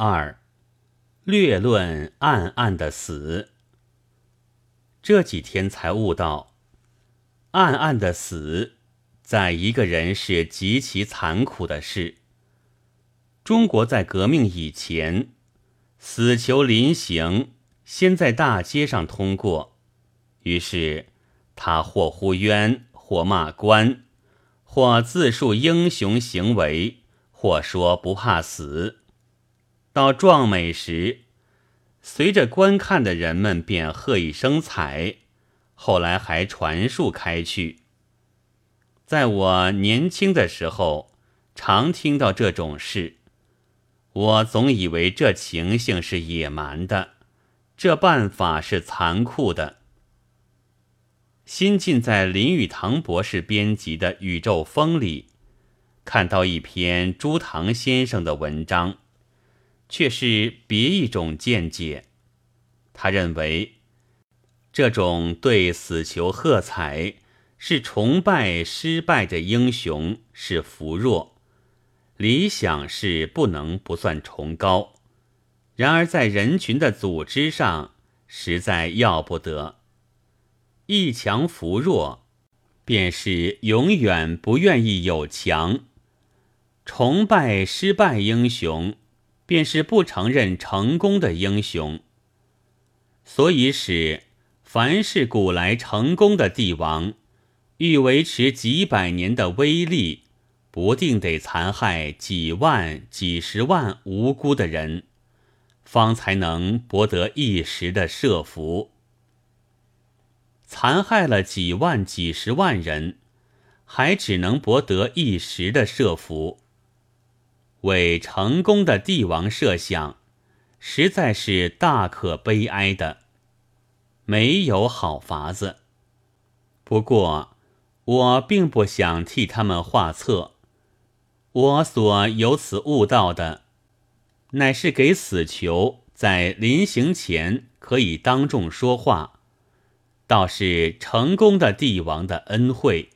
二，略论暗暗的死。这几天才悟到，暗暗的死，在一个人是极其残酷的事。中国在革命以前，死囚临刑，先在大街上通过，于是他或呼冤，或骂官，或自述英雄行为，或说不怕死。到壮美时，随着观看的人们便喝一声彩，后来还传述开去。在我年轻的时候，常听到这种事，我总以为这情形是野蛮的，这办法是残酷的。新近在林语堂博士编辑的《宇宙风》里，看到一篇朱唐先生的文章。却是别一种见解。他认为，这种对死囚喝彩是崇拜失败的英雄，是扶弱；理想是不能不算崇高。然而在人群的组织上，实在要不得。一强扶弱，便是永远不愿意有强。崇拜失败英雄。便是不承认成功的英雄，所以使凡是古来成功的帝王，欲维持几百年的威力，不定得残害几万、几十万无辜的人，方才能博得一时的设伏。残害了几万、几十万人，还只能博得一时的设伏。为成功的帝王设想，实在是大可悲哀的，没有好法子。不过，我并不想替他们画策。我所由此悟到的，乃是给死囚在临行前可以当众说话，倒是成功的帝王的恩惠，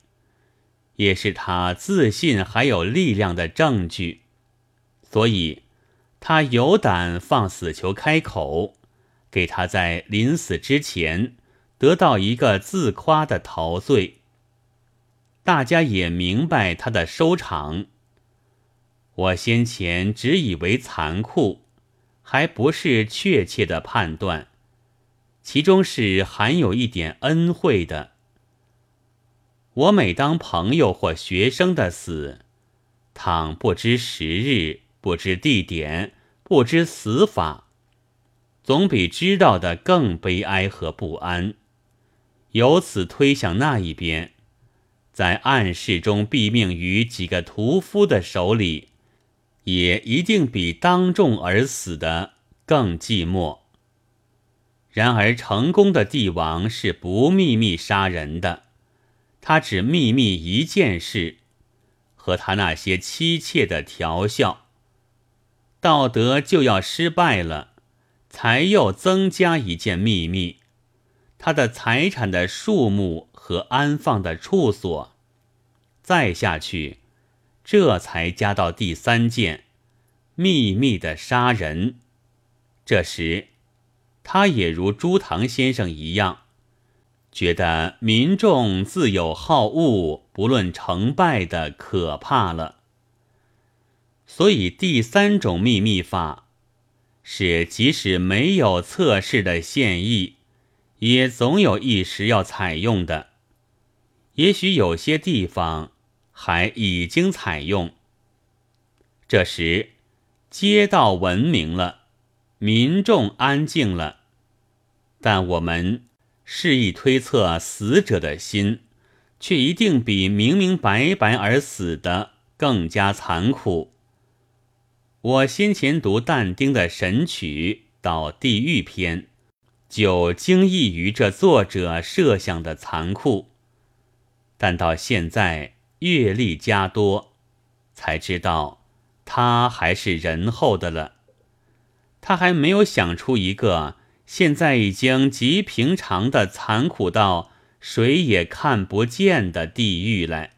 也是他自信还有力量的证据。所以，他有胆放死囚开口，给他在临死之前得到一个自夸的陶醉。大家也明白他的收场。我先前只以为残酷，还不是确切的判断，其中是含有一点恩惠的。我每当朋友或学生的死，倘不知时日。不知地点，不知死法，总比知道的更悲哀和不安。由此推想那一边，在暗室中毙命于几个屠夫的手里，也一定比当众而死的更寂寞。然而，成功的帝王是不秘密杀人的，他只秘密一件事，和他那些妻妾的调笑。道德就要失败了，才又增加一件秘密，他的财产的数目和安放的处所。再下去，这才加到第三件，秘密的杀人。这时，他也如朱唐先生一样，觉得民众自有好恶，不论成败的可怕了。所以，第三种秘密法是，即使没有测试的现役，也总有一时要采用的。也许有些地方还已经采用。这时，街道文明了，民众安静了，但我们示意推测死者的心，却一定比明明白白而死的更加残酷。我先前读但丁的《神曲》到地狱篇，就惊异于这作者设想的残酷，但到现在阅历加多，才知道他还是仁厚的了。他还没有想出一个现在已经极平常的残酷到谁也看不见的地狱来。